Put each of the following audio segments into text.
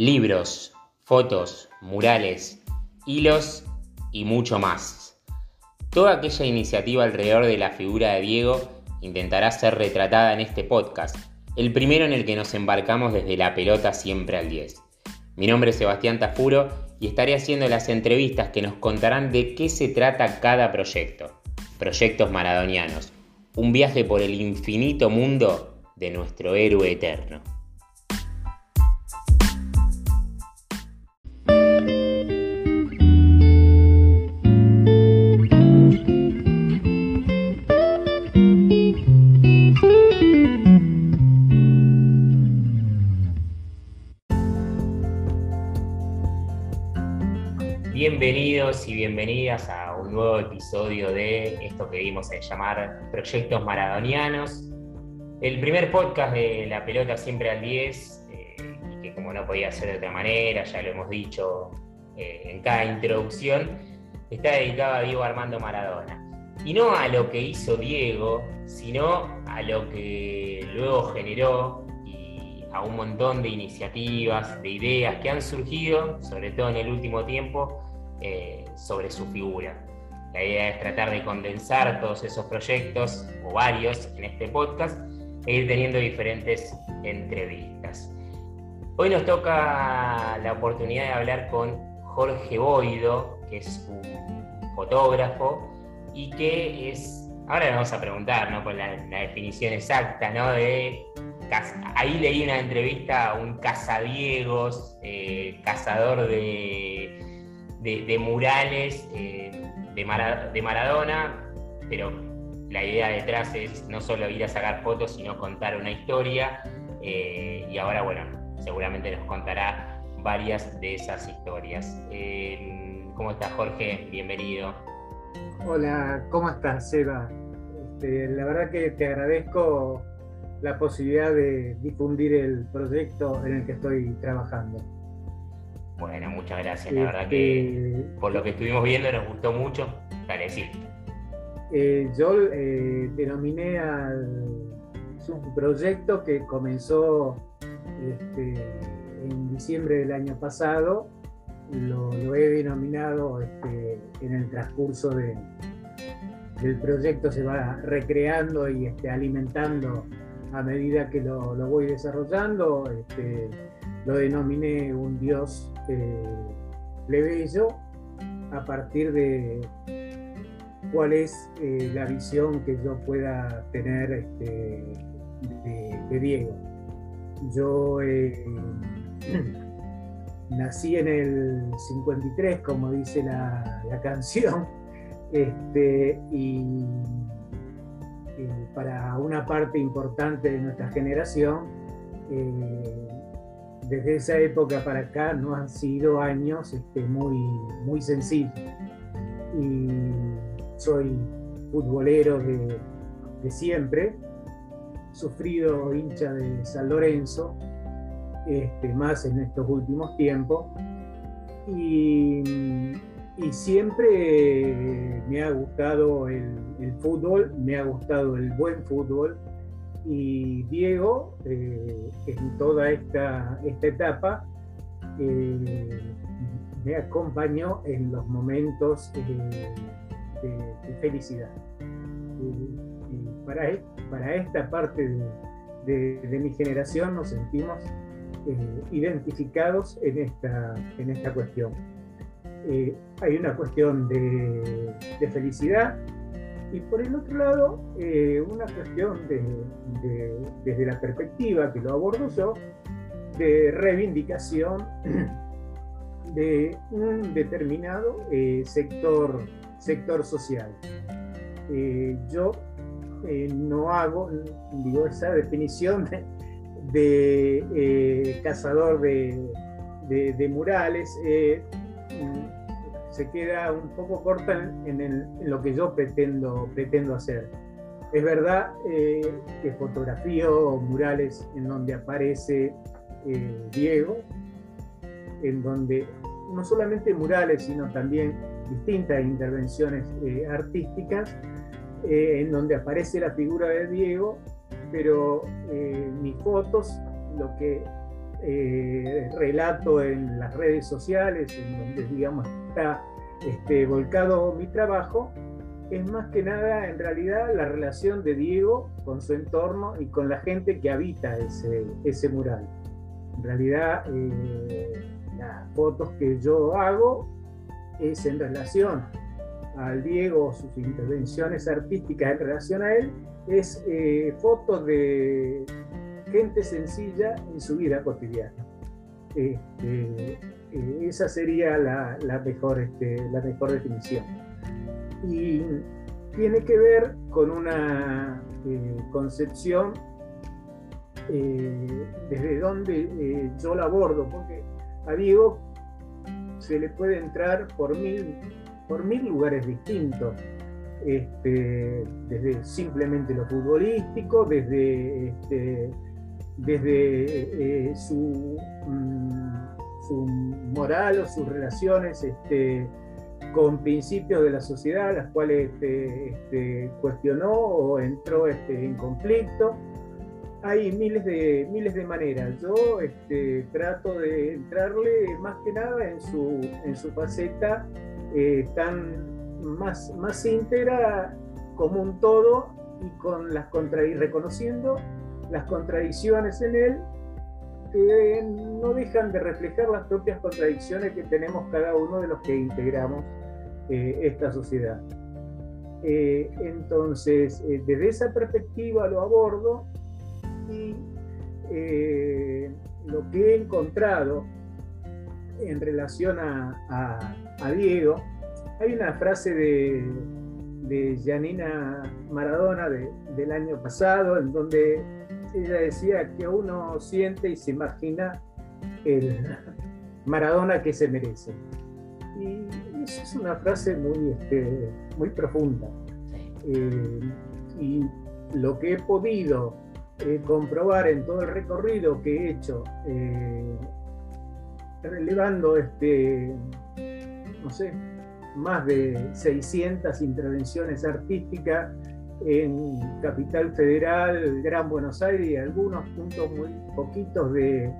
libros, fotos, murales, hilos y mucho más. Toda aquella iniciativa alrededor de la figura de Diego intentará ser retratada en este podcast, el primero en el que nos embarcamos desde la pelota siempre al 10. Mi nombre es Sebastián Tafuro y estaré haciendo las entrevistas que nos contarán de qué se trata cada proyecto. Proyectos maradonianos, un viaje por el infinito mundo de nuestro héroe eterno. A un nuevo episodio de esto que dimos a llamar Proyectos Maradonianos, el primer podcast de La Pelota Siempre al 10, eh, y que como no podía ser de otra manera, ya lo hemos dicho eh, en cada introducción, está dedicado a Diego Armando Maradona. Y no a lo que hizo Diego, sino a lo que luego generó y a un montón de iniciativas, de ideas que han surgido, sobre todo en el último tiempo, eh, sobre su figura. La idea es tratar de condensar todos esos proyectos, o varios, en este podcast, e ir teniendo diferentes entrevistas. Hoy nos toca la oportunidad de hablar con Jorge Boido, que es un fotógrafo y que es, ahora le vamos a preguntar ¿no? por la, definición exacta, ¿no? de ahí leí una entrevista a un cazadiegos, eh, cazador de de, murales eh, de, Maradona, pero la idea detrás es no solo ir a sacar fotos, sino contar una historia. Eh, y ahora, bueno, seguramente nos contará varias de esas historias. Eh, ¿Cómo estás, Jorge? Bienvenido. Hola, ¿cómo estás, Seba? Este, la verdad que te agradezco la posibilidad de difundir el proyecto en el que estoy trabajando. Bueno, muchas gracias. La verdad que este, por lo que estuvimos viendo nos gustó mucho. Dale, sí. Eh, yo eh, denominé al proyecto que comenzó este, en diciembre del año pasado. Lo, he denominado este, en el transcurso del proyecto, se va recreando y alimentando a medida que lo, voy desarrollando. lo denominé un dios plebeyo a partir de cuál es eh, la visión que yo pueda tener este, de, Diego. Yo eh, nací en el 53, como dice la, canción, este, y eh, para una parte importante de nuestra generación, desde esa época para acá no han sido años este, muy, muy sencillos. Y soy futbolero de, siempre, sufrido hincha de San Lorenzo, este, más en estos últimos tiempos. Y, siempre me ha gustado el, fútbol, me ha gustado el buen fútbol y Diego, eh, en toda esta, esta etapa, eh, me acompañó en los momentos eh, de, felicidad. para, e, para, esta parte de, mi generación nos sentimos identificados en esta, en esta cuestión. hay una cuestión de, de felicidad, y por el otro lado, eh, una cuestión desde la perspectiva que lo abordo yo, de reivindicación de un determinado eh, sector, sector social. Eh, yo no hago, esa definición de, cazador de murales se queda un poco corta en, lo que yo pretendo, pretendo hacer. Es verdad eh, que fotografío murales en donde aparece eh, Diego, en donde no solamente murales, sino también distintas intervenciones eh, artísticas, en donde aparece la figura de Diego, pero mis fotos lo que relato en las redes sociales, en donde digamos está este, volcado mi trabajo, es más que nada en realidad la relación de Diego con su entorno y con la gente que habita ese, ese mural. En realidad eh, las fotos que yo hago es en relación al Diego, sus intervenciones artísticas en relación a él, es eh, fotos de gente sencilla en su vida cotidiana. Este, eh, esa sería la, mejor, este, la mejor definición. Y tiene que ver con una eh, concepción eh, desde donde yo la abordo, porque a Diego se le puede entrar por mil, por mil lugares distintos. Este, desde simplemente lo futbolístico, desde, desde su mm, su moral o sus relaciones este, con principios de la sociedad, las cuales este, este, cuestionó o entró en conflicto. Hay miles de, miles de maneras. Yo trato de entrarle más que nada en su, faceta eh, tan más, más íntegra como un todo y con las reconociendo las contradicciones en él que no dejan de reflejar las propias contradicciones que tenemos cada uno de los que integramos eh, esta sociedad. Eh, entonces, eh, desde esa perspectiva lo abordo y lo que he encontrado en relación a, Diego, hay una frase de, de Janina Maradona del año pasado en donde ella decía que uno siente y se imagina el Maradona que se merece. Y eso es una frase muy, este, profunda. Eh, y lo que he podido eh, comprobar en todo el recorrido que he hecho, eh, relevando este, más de 600 intervenciones artísticas en Capital Federal, Gran Buenos Aires y algunos puntos muy poquitos de,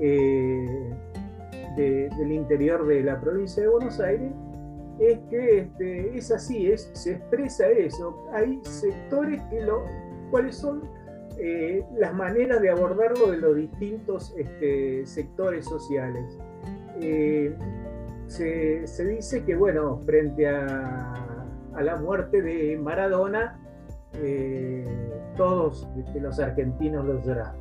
eh, del interior de la provincia de Buenos Aires, es que este, es así, es, se expresa eso. Hay sectores que lo, cuáles son eh, las maneras de abordarlo de los distintos este, sectores sociales. Eh, se, se, dice que, bueno, frente a, a la muerte de Maradona, eh, todos los argentinos los lloraron.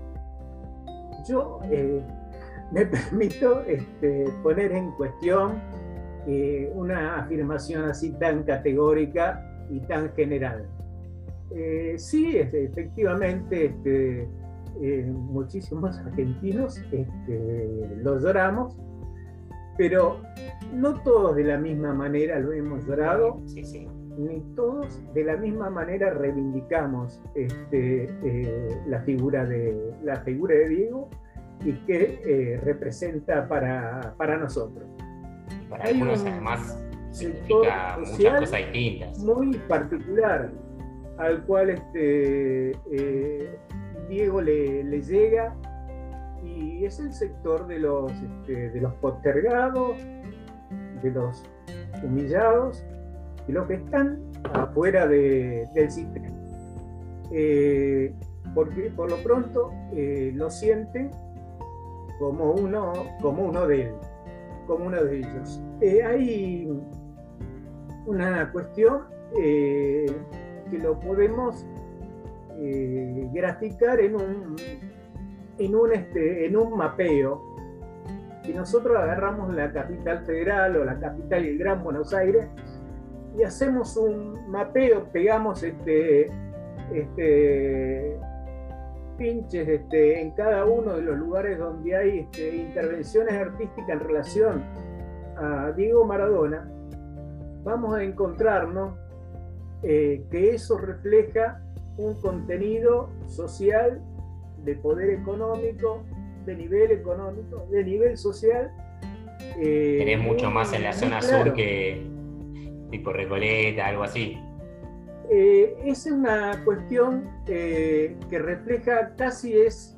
Yo eh, me permito este, poner en cuestión eh, una afirmación así tan categórica y tan general. sí, este, efectivamente, este, muchísimos argentinos los lloramos, pero no todos de la misma manera lo hemos llorado. Sí, sí ni todos de la misma manera reivindicamos este, eh, la, figura de, la figura de Diego y que eh, representa para, para, nosotros. Para algunos además significa muchas cosas distintas. Muy particular al cual este, eh, Diego le, le, llega y es el sector de los, este, de los postergados, de los humillados y los que están afuera del sistema. Eh, porque por lo pronto eh, lo sienten como uno, como uno de él, como uno de ellos. Eh, hay una cuestión que lo podemos graficar en un, en un, este, en un mapeo. Si nosotros agarramos la capital federal o la capital y el Gran Buenos Aires, y hacemos un mapeo, pegamos este, este, pinches este, en cada uno de los lugares donde hay este, intervenciones artísticas en relación a Diego Maradona, vamos a encontrarnos eh, que eso refleja un contenido social de poder económico, de nivel económico, de nivel social. Eh, Tenés mucho más en la zona sur que, tipo Recoleta, algo así. Eh, es una cuestión eh, que refleja casi es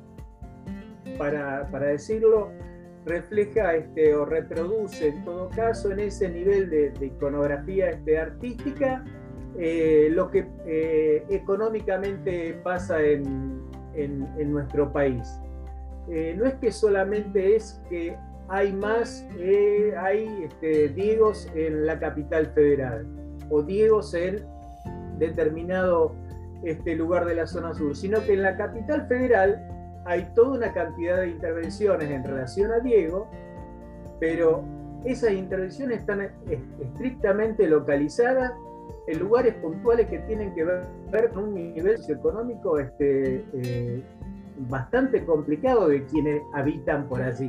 para, decirlo, refleja este, o reproduce en todo caso en ese nivel de, iconografía este, artística eh, lo que económicamente pasa en, en, nuestro país. No es que solamente es que hay más, hay este, Diegos en la capital federal o Diegos en determinado este lugar de la zona sur, sino que en la capital federal hay toda una cantidad de intervenciones en relación a Diego, pero esas intervenciones están estrictamente localizadas en lugares puntuales que tienen que ver con un nivel socioeconómico este, eh, bastante complicado de quienes habitan por allí,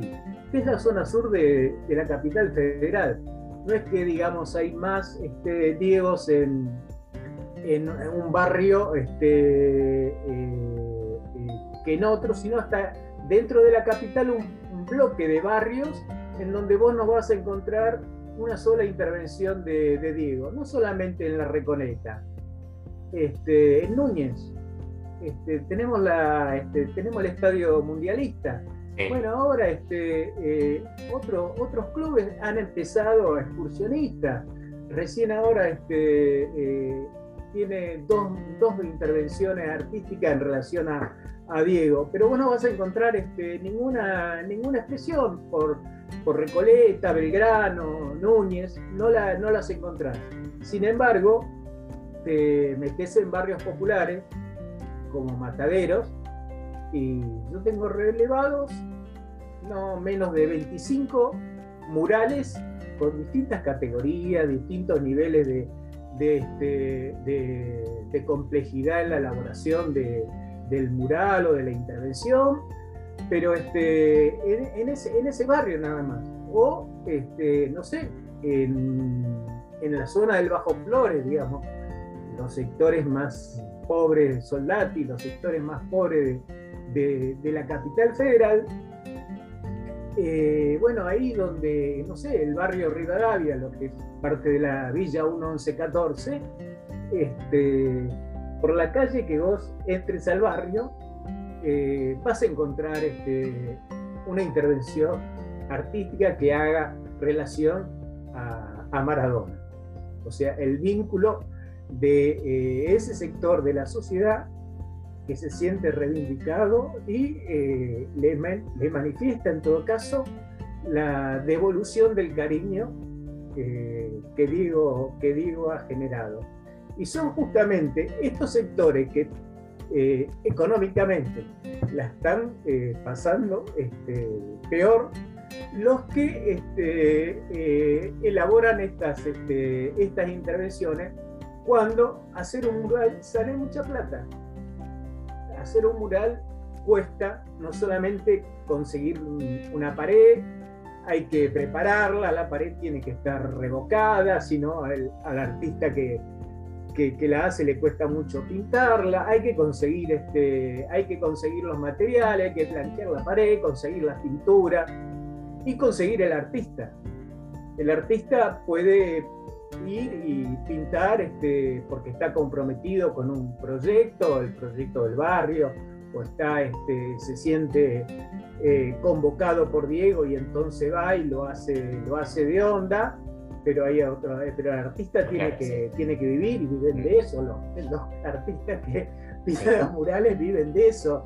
que es la zona sur de, la capital federal. No es que, digamos, hay más este, Diegos en, un barrio este, eh, eh, que en otro, sino hasta dentro de la capital un, bloque de barrios en donde vos no vas a encontrar una sola intervención de, Diego, no solamente en la Reconeta, este, en Núñez. Este, tenemos, la, este, tenemos el estadio mundialista. Bueno, ahora este, eh, otros clubes han empezado excursionistas. Recién ahora este, tiene dos, intervenciones artísticas en relación a, Diego, pero vos no vas a encontrar este, ninguna, ninguna expresión por, por Recoleta, Belgrano, Núñez, no, la, no las encontrás. Sin embargo, te metes en barrios populares como Mataderos y yo tengo relevados no menos de 25 murales con distintas categorías, distintos niveles de, este, complejidad en la elaboración del mural o de la intervención, pero este, en, ese, barrio nada más. O, este, no sé, en, la zona del Bajo Flores, digamos, los sectores más pobres Soldati, los sectores más pobres de, la capital federal, eh, bueno, ahí donde, no sé, el barrio Rivadavia, lo que es parte de la Villa 1114, este, por la calle que vos entres al barrio, eh, vas a encontrar este, una intervención artística que haga relación a, Maradona. O sea, el vínculo de eh, ese sector de la sociedad que se siente reivindicado y eh, le, manifiesta en todo caso la devolución del cariño que, digo, que digo ha generado. Y son justamente estos sectores que eh, económicamente la están eh, pasando este, peor los que este, eh, elaboran estas, este, estas intervenciones cuando hacer un mural sale mucha plata. Hacer un mural cuesta no solamente conseguir una pared, hay que prepararla, la pared tiene que estar revocada, sino al, artista que, que, la hace le cuesta mucho pintarla, hay que conseguir este, hay que conseguir los materiales, hay que plantear la pared, conseguir la pintura y conseguir el artista. El artista puede ir y pintar este, porque está comprometido con un proyecto, el proyecto del barrio, o está, este, se siente eh, convocado por Diego y entonces va y lo hace, lo hace de onda, pero, hay otro, eh, pero el artista tiene que, tiene que vivir y viven de eso, los, los artistas que pintan los murales viven de eso.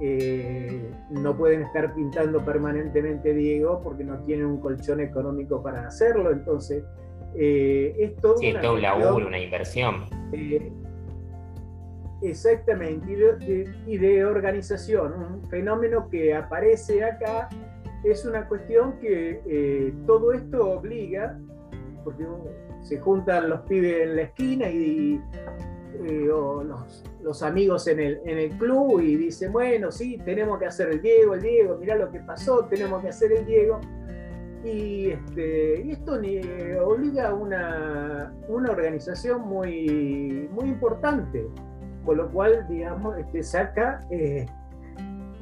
Eh, no pueden estar pintando permanentemente Diego porque no tienen un colchón económico para hacerlo, entonces eh, es todo, sí, todo un laburo, una inversión. Exactamente, y de, organización. Un fenómeno que aparece acá es una cuestión que eh, todo esto obliga, porque se juntan los pibes en la esquina y, eh, o los, amigos en el, en el club y dicen, bueno, sí, tenemos que hacer el Diego, el Diego, mirá lo que pasó, tenemos que hacer el Diego. Y, este, esto obliga a una, una organización muy, muy importante con lo cual, digamos, este, saca, eh,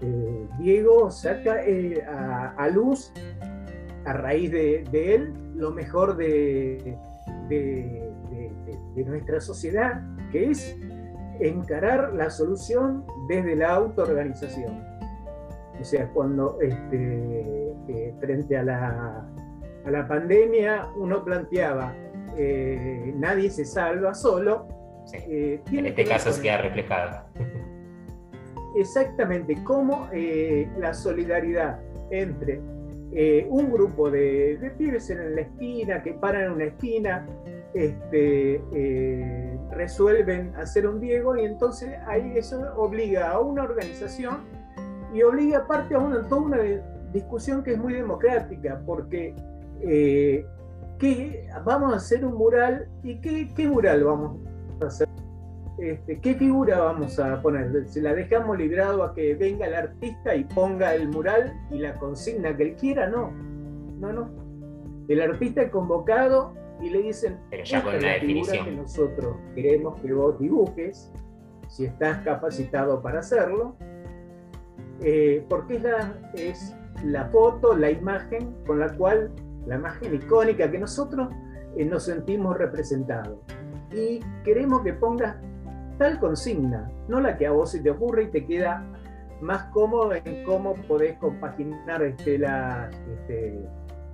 eh, Diego saca eh, a, luz, a raíz de, él, lo mejor de, de, nuestra sociedad, que es encarar la solución desde la autoorganización. O sea, cuando este, eh, frente a la, a la pandemia uno planteaba, eh, nadie se salva solo. Eh, en este caso se queda reflejado. Exactamente, cómo la solidaridad entre un grupo de, de, pibes en la esquina, que paran en una esquina, este, resuelven hacer un Diego y entonces ahí eso obliga a una organización y obliga aparte a una, toda una discusión que es muy democrática, porque eh, ¿qué, vamos a hacer un mural y qué, qué mural vamos a hacer. Este, ¿Qué figura vamos a poner? ¿Se la dejamos librado a que venga el artista y ponga el mural y la consigna que él quiera? No, no, no. El artista es convocado y le dicen, Pero ya con la definición. que nosotros queremos que vos dibujes, si estás capacitado para hacerlo, eh, porque es la, es la foto, la imagen con la cual, la imagen icónica que nosotros eh, nos sentimos representados. Y queremos que pongas tal consigna, no la que a vos se te ocurre y te queda más cómodo en cómo podés compaginar este, las, este,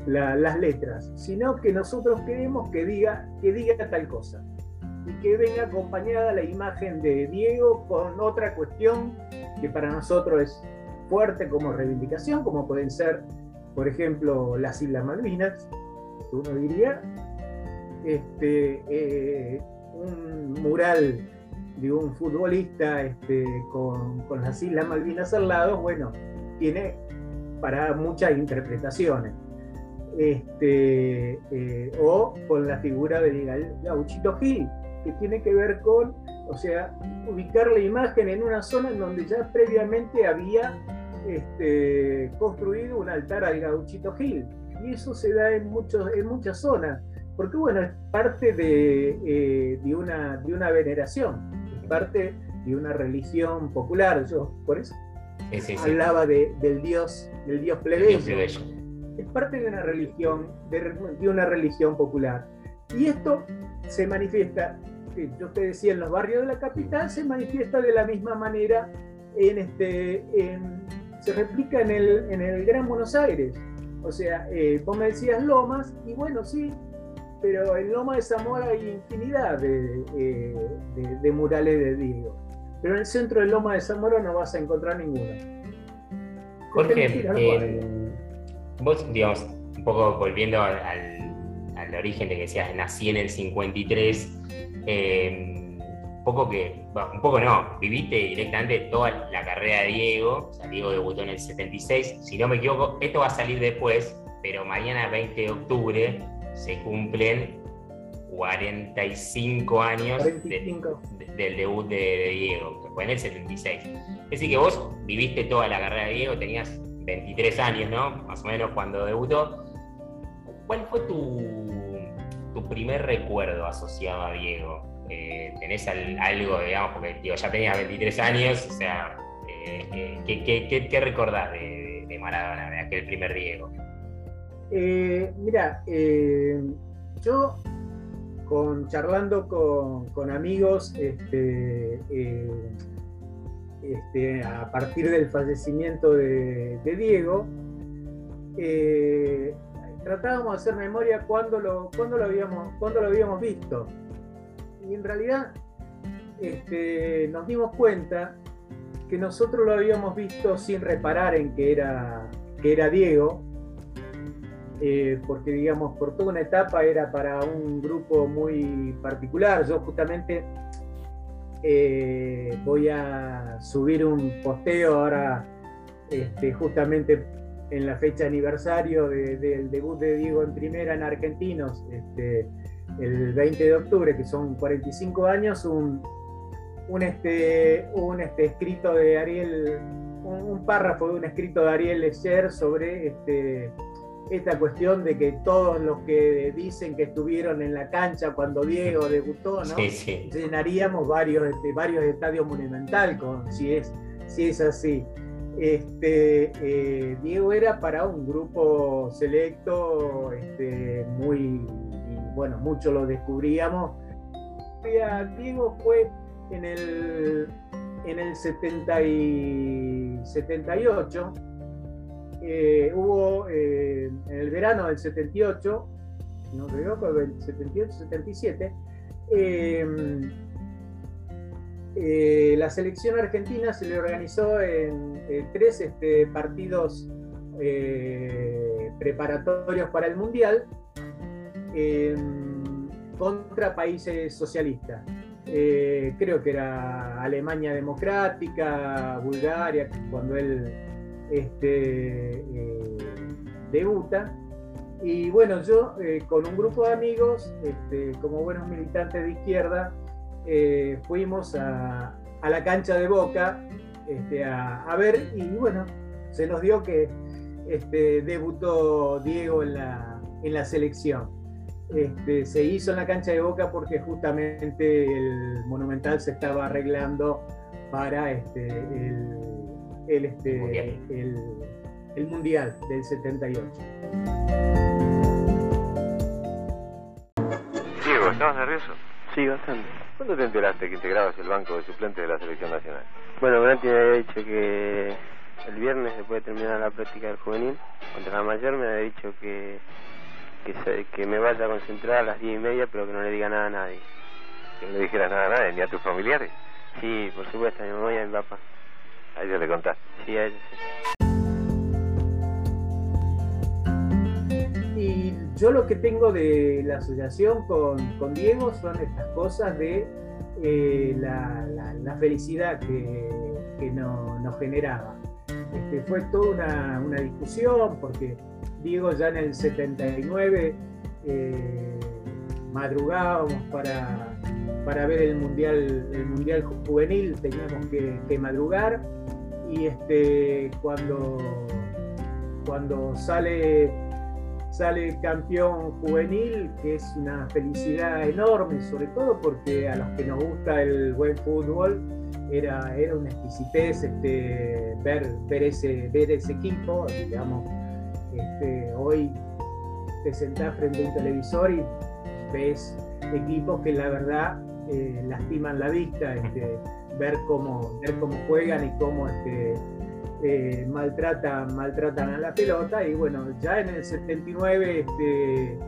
las letras, sino que nosotros queremos que diga, que diga tal cosa y que venga acompañada la imagen de Diego con otra cuestión que para nosotros es fuerte como reivindicación, como pueden ser, por ejemplo, las Islas Malvinas, que uno diría, este, eh, un mural de un futbolista este, con, con, las Islas Malvinas al lado, bueno, tiene para muchas interpretaciones. Este, eh, o con la figura de Gauchito Gil, que tiene que ver con, o sea, ubicar la imagen en una zona en donde ya previamente había este, construido un altar al gauchito Gil. Y eso se da en, muchos, en muchas zonas, porque bueno, es parte de, eh, de, una, de una veneración, es parte de una religión popular. Yo por eso hablaba de, del dios, del dios plebeyo. Es parte de una religión, de, de una religión popular. Y esto se manifiesta, yo te decía, en los barrios de la capital, se manifiesta de la misma manera en, este, en, se replica en el, en el Gran Buenos Aires. O sea, eh, vos me decías Lomas, y bueno, sí, pero en Loma de Zamora hay infinidad de, eh, murales de Diego. Pero en el centro de Loma de Zamora no vas a encontrar ninguno. Jorge, vos, digamos, un poco volviendo al, al, origen de que decías, nací en el 53, eh, poco que, un poco no, viviste directamente toda la carrera de Diego, o sea, Diego debutó en el 76, si no me equivoco, esto va a salir después, pero mañana 20 de octubre se cumplen 45 años del debut de, Diego, que fue en el 76. Es decir, que vos viviste toda la carrera de Diego, tenías 23 años, ¿no? Más o menos cuando debutó. ¿Cuál fue tu, tu primer recuerdo asociado a Diego? Eh, tenés algo, digamos, porque ya tenías 23 años, o sea, eh, eh, ¿qué, qué, recordás de, Maradona, de aquel primer Diego? mira, yo con, charlando con, amigos este, este, a partir del fallecimiento de, Diego, tratábamos de hacer memoria cuando lo, cuando lo, habíamos, cuando lo habíamos visto y en realidad este, nos dimos cuenta que nosotros lo habíamos visto sin reparar en que era, que era Diego, eh, porque digamos, por toda una etapa era para un grupo muy particular. Yo justamente eh, voy a subir un posteo ahora, este, justamente en la fecha aniversario del debut de Diego en primera en Argentinos. Este, el 20 de octubre, que son 45 años, un, un, este, un este, escrito de Ariel, un, párrafo de un escrito de Ariel Lecher sobre este, esta cuestión de que todos los que dicen que estuvieron en la cancha cuando Diego debutó, ¿no? llenaríamos varios, este, varios estadios monumental con, si, es, si es así. Este, eh, Diego era para un grupo selecto este, muy bueno, mucho lo descubríamos. Diego fue en el, en el 70 y 78, hubo en el verano del 78, no creo, el 78, 77, la selección argentina se le organizó en, tres este, partidos preparatorios para el Mundial contra países socialistas. Eh, creo que era Alemania Democrática, Bulgaria, cuando él este, eh, debuta. Y bueno, yo eh, con un grupo de amigos, este, como buenos militantes de izquierda, fuimos a, la cancha de Boca este, a, ver y bueno, se nos dio que este, debutó Diego en la, en la selección. Este, se hizo en la cancha de Boca porque justamente el Monumental se estaba arreglando para este, el, este, mundial. El, mundial del 78. Diego, ¿estabas nervioso? Sí, bastante. ¿Cuándo te enteraste que integrabas el banco de suplentes de la selección nacional? Bueno, Branti me había dicho que el viernes, después de terminar la práctica del juvenil, contra la mayor, me había dicho que que, me vaya a concentrar a las diez y media, pero que no le diga nada a nadie. Que no le dijeras nada a nadie, ni a tus familiares. Sí, por supuesto, a mi mamá y a mi papá. A ellos le contaste. Sí, a ellos sí. Yo lo que tengo de la asociación con, Diego son estas cosas de eh, la, felicidad que, nos generaba. Este, fue toda una, una discusión porque Diego ya en el 79 eh, madrugábamos para, para ver el mundial, el mundial juvenil, teníamos que, madrugar y este, cuando, cuando sale, sale campeón juvenil, que es una felicidad enorme, sobre todo porque a los que nos gusta el buen fútbol, era, era una exquisitez este, ver, ver, ese, ver ese equipo, digamos, este, hoy te sentás frente a un televisor y ves equipos que la verdad eh, lastiman la vista, este, ver, cómo, ver cómo juegan y cómo este, eh, maltratan, a la pelota. Y bueno, ya en el 79 este,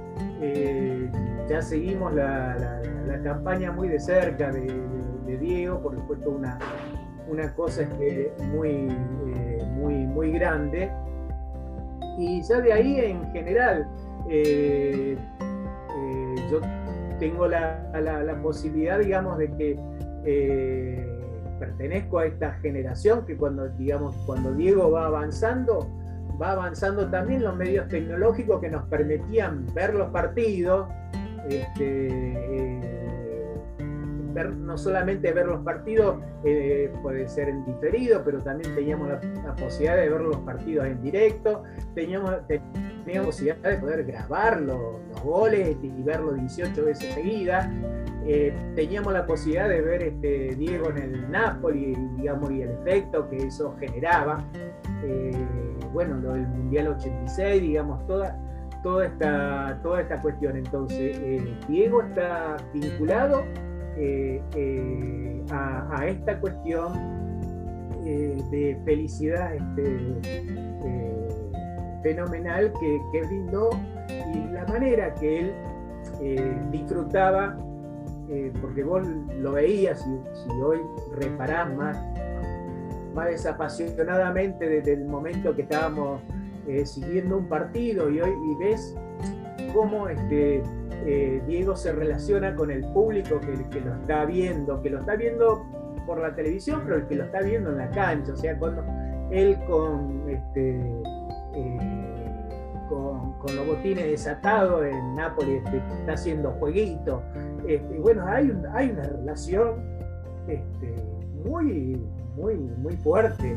eh, ya seguimos la, campaña muy de cerca de, Diego, por supuesto una, una cosa muy, muy, muy grande y ya de ahí en general eh, eh, yo tengo la, posibilidad, digamos, de que eh, pertenezco a esta generación que cuando, digamos, cuando Diego va avanzando, va avanzando también los medios tecnológicos que nos permitían ver los partidos, este, no solamente ver los partidos, eh, puede ser en diferido, pero también teníamos la, posibilidad de ver los partidos en directo, teníamos, teníamos posibilidad de poder grabar los, goles y verlos 18 veces seguidas. Eh, teníamos la posibilidad de ver este Diego en el Napoli, digamos, y el efecto que eso generaba. Eh, bueno, lo del Mundial 86, digamos, toda, toda, esta, toda esta cuestión. Entonces, Diego está vinculado eh, eh, a, esta cuestión eh, de felicidad este, fenomenal que, que, brindó y la manera que él disfrutaba, porque vos lo veías y si hoy reparás más, más desapasionadamente desde el momento que estábamos siguiendo un partido y hoy y ves cómo este, eh, Diego se relaciona con el público que, lo está viendo, que lo está viendo por la televisión, pero el que lo está viendo en la cancha, o sea, cuando él con, este, eh, con, los botines desatados en Nápoles este, está haciendo jueguito. Este, bueno, hay, una relación muy, muy, muy fuerte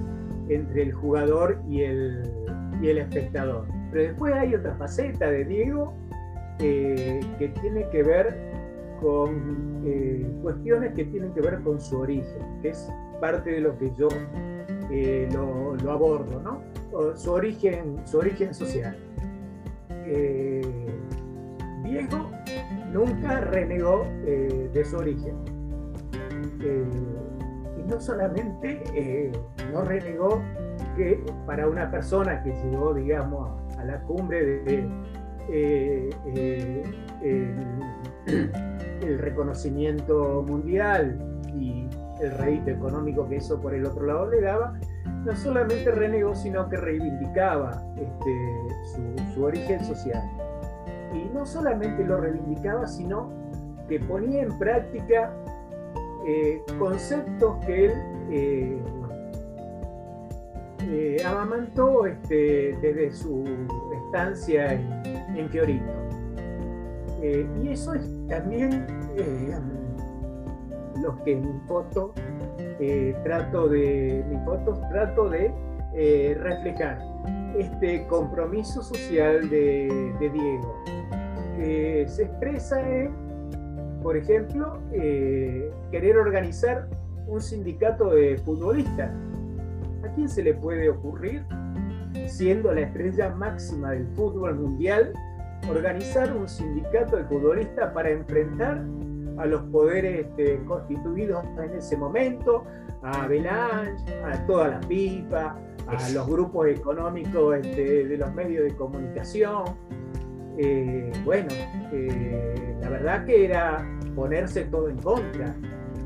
entre el jugador y el, y el espectador. Pero después hay otra faceta de Diego que tiene que ver con eh, cuestiones que tienen que ver con su origen, que es parte de lo que yo eh, lo, abordo, ¿no? su, origen, su origen social. Eh, Diego nunca renegó de su origen. y no solamente no renegó que para una persona que llegó, digamos, a, la cumbre de, eh, eh, el, reconocimiento mundial y el rédito económico que eso por el otro lado le daba, no solamente renegó, sino que reivindicaba este, su, origen social. Y no solamente lo reivindicaba, sino que ponía en práctica eh, conceptos que él eh, eh, amamantó este, desde su estancia en, en Fiorito. y eso es también lo que en mi foto trato de, mi fotos trato de reflejar este compromiso social de, de Diego, que se expresa en por ejemplo, eh, querer organizar un sindicato de futbolistas. ¿A quién se le puede ocurrir, siendo la estrella máxima del fútbol mundial, organizar un sindicato de futbolistas para enfrentar a los poderes este, constituidos en ese momento, a Belange, a toda la pipa, a los grupos económicos este, de los medios de comunicación? Eh, bueno, eh, la verdad que era ponerse todo en contra,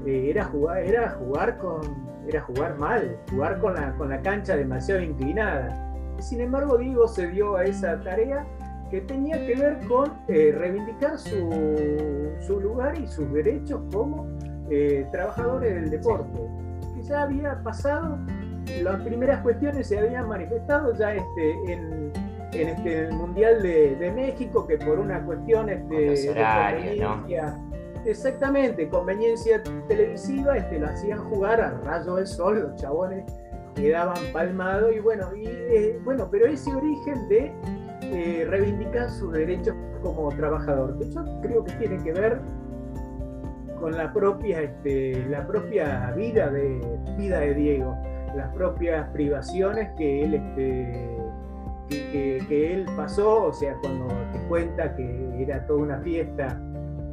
eh, era, jugar, era, jugar con, era jugar mal, jugar con la, con la cancha demasiado inclinada. Sin embargo, Diego se dio a esa tarea que tenía que ver con reivindicar su, su, lugar y sus derechos como trabajadores del deporte, que ya había pasado, las primeras cuestiones se habían manifestado ya este, en en este, el Mundial de, México, que por una cuestión este, de conveniencia, exactamente, conveniencia televisiva, este, lo hacían jugar a rayo del sol, los chabones quedaban palmados y bueno, y, eh, bueno, pero ese origen de eh, reivindicar sus derechos como trabajador, que yo creo que tiene que ver con la propia, este, la propia vida de, vida de Diego, las propias privaciones que él este, que, él pasó, o sea, cuando te cuenta que era toda una fiesta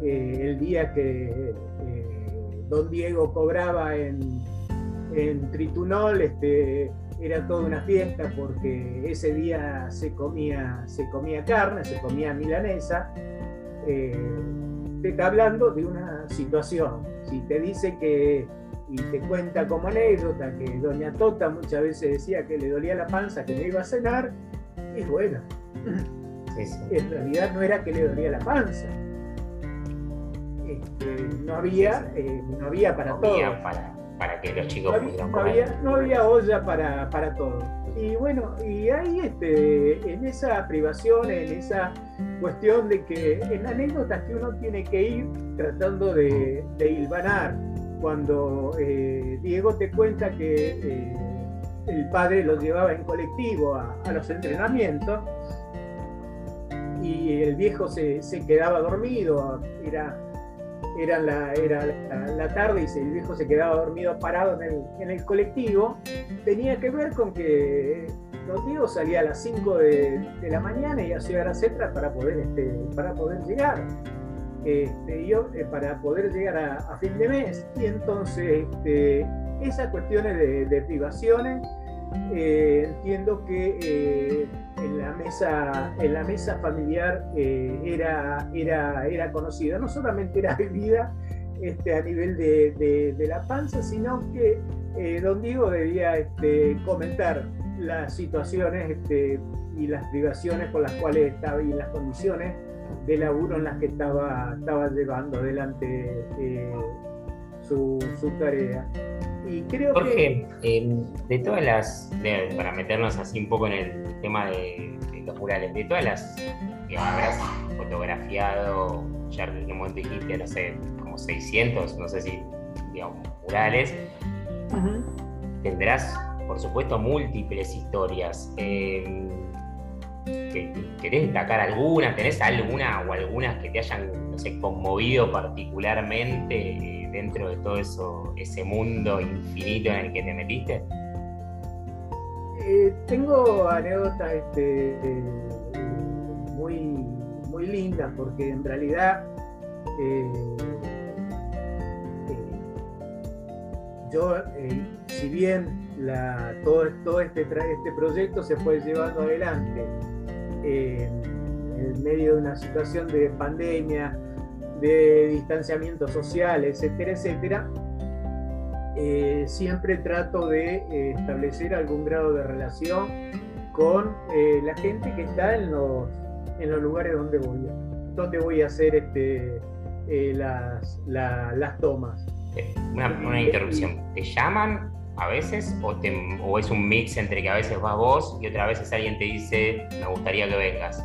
eh, el día que eh, don Diego cobraba en, en Tritunol, este, era toda una fiesta porque ese día se comía, se comía carne, se comía milanesa. Eh, te está hablando de una situación. Si te dice que, y te cuenta como anécdota, que doña Tota muchas veces decía que le dolía la panza, que no iba a cenar, es bueno. En realidad no era que le dolía la panza. Este, no había, eh, no había para todo. Para, para, que los chicos no había, no había, no había, olla para, para todo. Y bueno, y ahí este, en esa privación, en esa cuestión de que en anécdotas que uno tiene que ir tratando de, de hilvanar, cuando eh, Diego te cuenta que eh, el padre los llevaba en colectivo a, los entrenamientos y el viejo se, quedaba dormido, era, era, la, era la, tarde y el viejo se quedaba dormido parado en el, colectivo, tenía que ver con que Don Diego salía a las 5 de, la mañana y hacía las etras para poder, este, para poder llegar. Este, yo, eh, para poder llegar a, fin de mes. Y entonces, este, esas cuestiones de, privaciones, eh, entiendo que eh, en, la mesa, en la mesa familiar eh, era, era, era conocida, no solamente era bebida este, a nivel de, la panza, sino que don Diego debía este, comentar las situaciones este, y las privaciones por las cuales estaba y las condiciones de laburo en las que estaba, estaba llevando adelante su, su tarea. Y creo Jorge, em, de todas las, para meternos así un poco en el tema de, los murales, de todas las que habrás fotografiado, ya en un momento dijiste, no sé, como 600, no sé si, digamos, murales, tendrás, por supuesto, múltiples historias. ¿Querés destacar alguna? ¿Tenés alguna o algunas que te hayan, conmovido particularmente? dentro de todo eso, ese mundo infinito en el que te metiste? Eh, tengo anécdotas este, muy, muy lindas porque en realidad eh, eh, yo, si bien todo, todo este, este proyecto se fue llevando adelante en medio de una situación de pandemia, de distanciamiento social, etcétera, etcétera, eh, siempre trato de eh, establecer algún grado de relación con eh, la gente que está en los, en los lugares donde voy, donde voy a hacer este, las, las tomas. Una, interrupción. ¿Te llaman a veces o, es un mix entre que a veces vas vos y otra veces alguien te dice me gustaría que vengas?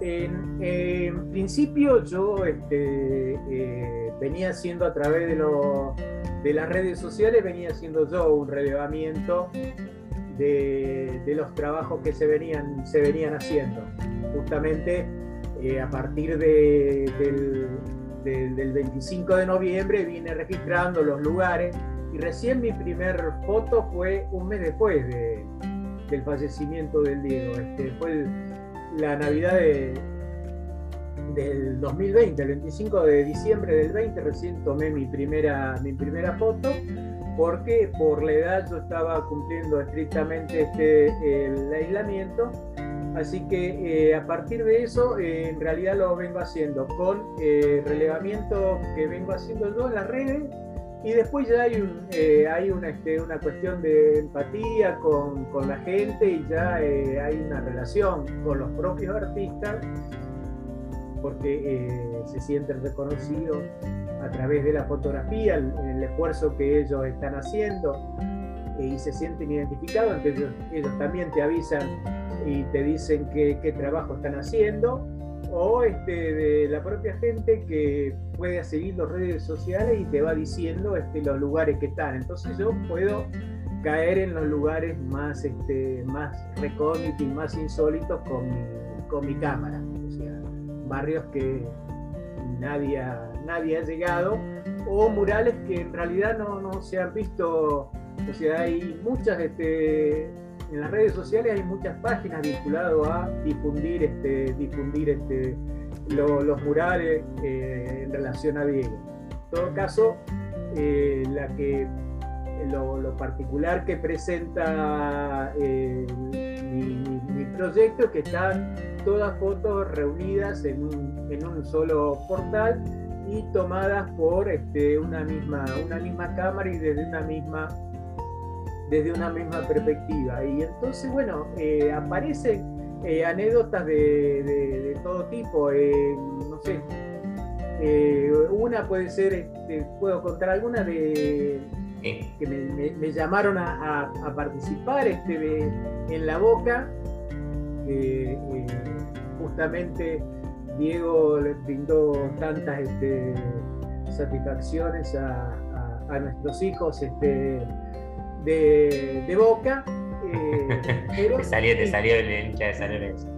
En, principio yo este, eh, venía haciendo a través de, las redes sociales, venía haciendo yo un relevamiento de, los trabajos que se venían, se venían haciendo. Justamente eh, a partir del, 25 de noviembre vine registrando los lugares y recién mi primer foto fue un mes después del fallecimiento del Diego. Este, fue la Navidad del 2020, el 25 de diciembre del 20, recién tomé mi primera, mi primera foto, porque por la edad yo estaba cumpliendo estrictamente este, el aislamiento. Así que eh, a partir de eso, eh, en realidad lo vengo haciendo con eh, relevamiento que vengo haciendo yo en las redes y después ya hay, un, eh, hay una, este, una cuestión de empatía con, con la gente y ya eh, hay una relación con los propios artistas porque eh, se sienten reconocidos a través de la fotografía, el, el esfuerzo que ellos están haciendo y se sienten identificados, entonces ellos, también te avisan y te dicen qué, qué trabajo están haciendo o este, de la propia gente que puede seguir las redes sociales y te va diciendo este, los lugares que están. Entonces yo puedo caer en los lugares más, este, más recónditos y más insólitos con mi, con mi cámara. O sea, barrios que nadie ha, nadie ha llegado o murales que en realidad no, no se han visto. O sea, hay muchas este, en las redes sociales hay muchas páginas vinculadas a difundir, este, difundir este, los murales eh, en relación a Diego. En todo caso, eh, la que, lo, particular que presenta eh, mi, proyecto es que están todas fotos reunidas en un, en un solo portal y tomadas por este, una, misma, una misma cámara y desde una misma desde una misma perspectiva. Y entonces, bueno, eh, aparecen eh, anécdotas de, todo tipo, eh, no sé, una puede ser, este, puedo contar alguna de que me, llamaron a, participar este, en La Boca, justamente Diego le brindó tantas este, satisfacciones a, a, nuestros hijos este, de, Boca. Eh, te salió, te salió el hincha de San Lorenzo.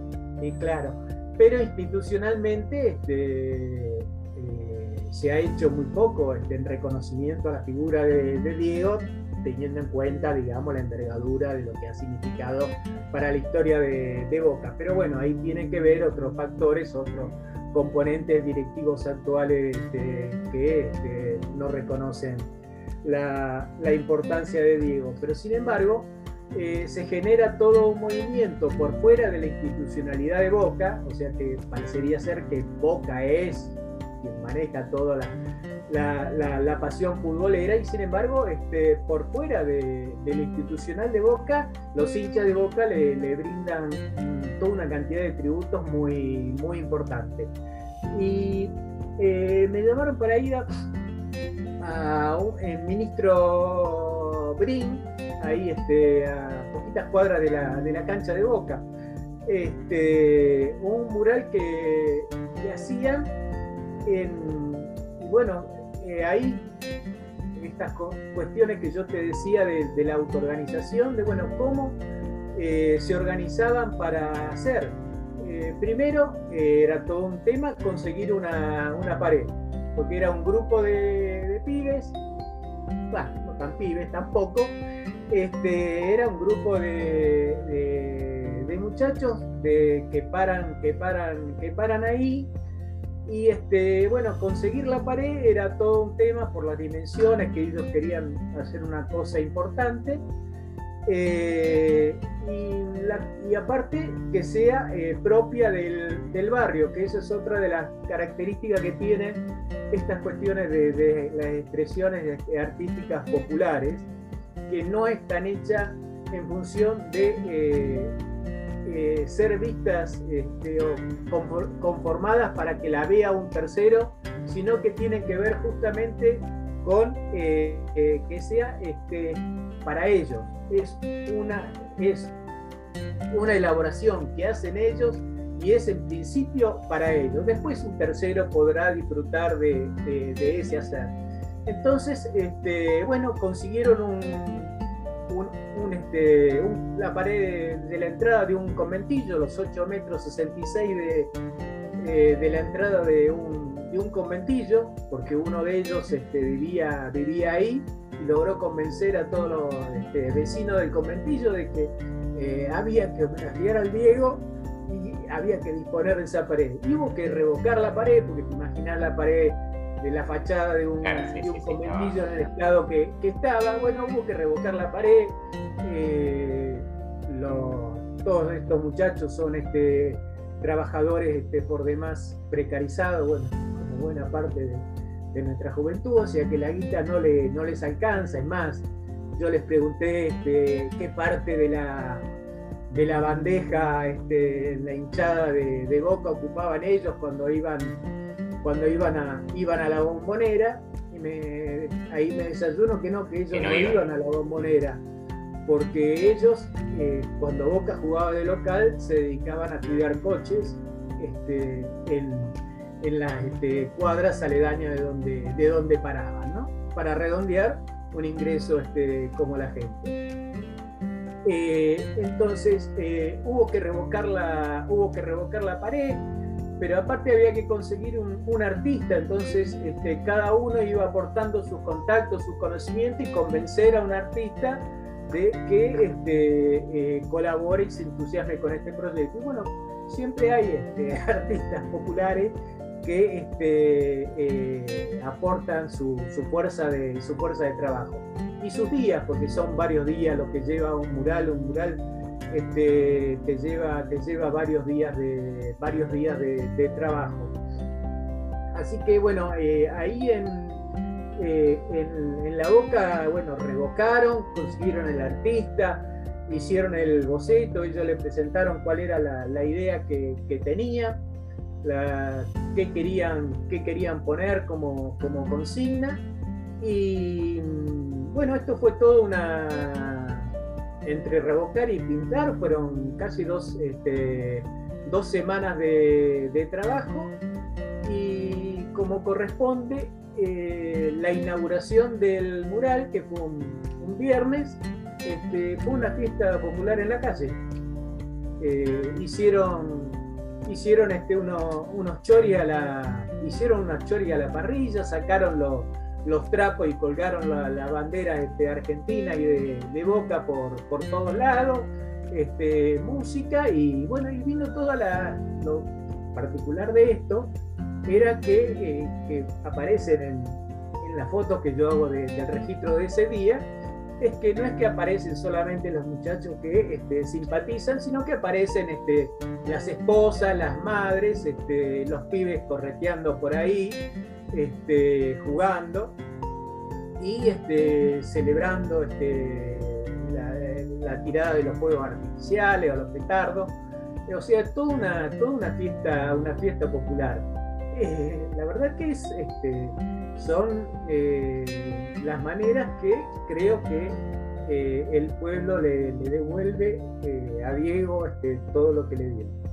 Y claro, pero institucionalmente este, eh, se ha hecho muy poco este, en reconocimiento a la figura de, Diego, teniendo en cuenta, digamos, la envergadura de lo que ha significado para la historia de, Boca. Pero bueno, ahí tienen que ver otros factores, otros componentes directivos actuales este, que este, no reconocen la, importancia de Diego. Pero sin embargo, eh, se genera todo un movimiento por fuera de la institucionalidad de Boca, o sea que parecería ser que Boca es quien maneja toda la, pasión futbolera y sin embargo este, por fuera de, lo institucional de Boca, los hinchas de Boca le, brindan toda una cantidad de tributos muy, muy importantes. Y eh, me llamaron para ir a, el ministro Brin, ahí este, a poquitas cuadras de la, cancha de Boca. Este, un mural que, hacían en, y bueno, eh, ahí estas cuestiones que yo te decía de, la autoorganización, de bueno, cómo eh, se organizaban para hacer. Eh, primero, era todo un tema conseguir una, una pared porque era un grupo de, pibes, bueno, no tan pibes tampoco, este, era un grupo de, muchachos que, paran, que, paran, que paran ahí. Y este, bueno, conseguir la pared era todo un tema por las dimensiones que ellos querían hacer una cosa importante. Eh, y, aparte que sea eh, propia del, barrio, que esa es otra de las características que tienen estas cuestiones de, las expresiones artísticas populares, que no están hechas en función de eh, ser vistas este, o conformadas para que la vea un tercero, sino que tienen que ver justamente con que sea este, para ellos es una, es una elaboración que hacen ellos y es en principio para ellos. Después un tercero podrá disfrutar de, ese hacer. Entonces, este, bueno, consiguieron este, la pared de la entrada de un conventillo, los 8 metros 66 de, eh, de la entrada de un, conventillo, porque uno de ellos este, vivía, vivía ahí y logró convencer a todos los vecinos del conventillo de que eh, había que homenajear al Diego y había que disponer de esa pared. Y hubo que revocar la pared, porque te imaginas la pared de la fachada de un, conventillo en el estado que, estaba, bueno, hubo que revocar la pared. Eh, todos estos muchachos son este, trabajadores este, por demás precarizados, bueno, como buena parte de, de nuestra juventud, o sea que la guita no, le, no les alcanza. Es más, yo les pregunté este, qué parte de la, de la bandeja, este, la hinchada de, boca ocupaban ellos cuando iban, cuando iban, a, iban a la bombonera. Y me, ahí me desayuno que no, que ellos no, iban. a la bombonera, porque ellos, eh, cuando Boca jugaba de local, se dedicaban a cuidar coches este, en, en las este, cuadras aledañas de donde, de donde paraban, ¿no? Para redondear un ingreso este, como la gente. Eh, entonces eh, hubo, que revocar la, hubo que revocar la pared, pero aparte había que conseguir un, artista, entonces este, cada uno iba aportando sus contactos, sus conocimientos y convencer a un artista de que este, eh, colabore y se entusiasme con este proyecto. Y bueno, siempre hay este, artistas populares que eh, aportan su, fuerza de, su fuerza de trabajo. Y sus días, porque son varios días lo que lleva un mural, un mural este, te, lleva, te lleva varios días de, varios días de, trabajo. Así que bueno, eh, ahí en, eh, en, la boca, bueno, revocaron, consiguieron el artista, hicieron el boceto, ellos le presentaron cuál era la, idea que, que tenía qué, querían, qué querían poner como, como consigna. Y bueno, esto fue todo una. Entre revocar y pintar, fueron casi dos, este, dos semanas de, trabajo. Y como corresponde, eh, la inauguración del mural, que fue un, viernes, este, fue una fiesta popular en la calle. Eh, hicieron hicieron este, unos chori a la, hicieron unas chori a la parrilla, sacaron los, los trapos y colgaron la, bandera este, argentina y de, boca por, por, todos lados, este, música y bueno, y vino toda la, lo particular de esto era que, eh, aparecen en, en las fotos que yo hago del registro de ese día, es que no es que aparecen solamente los muchachos que este, simpatizan, sino que aparecen las esposas, las madres, los pibes correteando por ahí, este, jugando y este, celebrando este, la, tirada de los fuegos artificiales o los petardos. O sea, toda una, fiesta, una fiesta popular. Eh, la verdad que son eh, las maneras que creo que eh, el pueblo le, devuelve a Diego todo lo que le dio.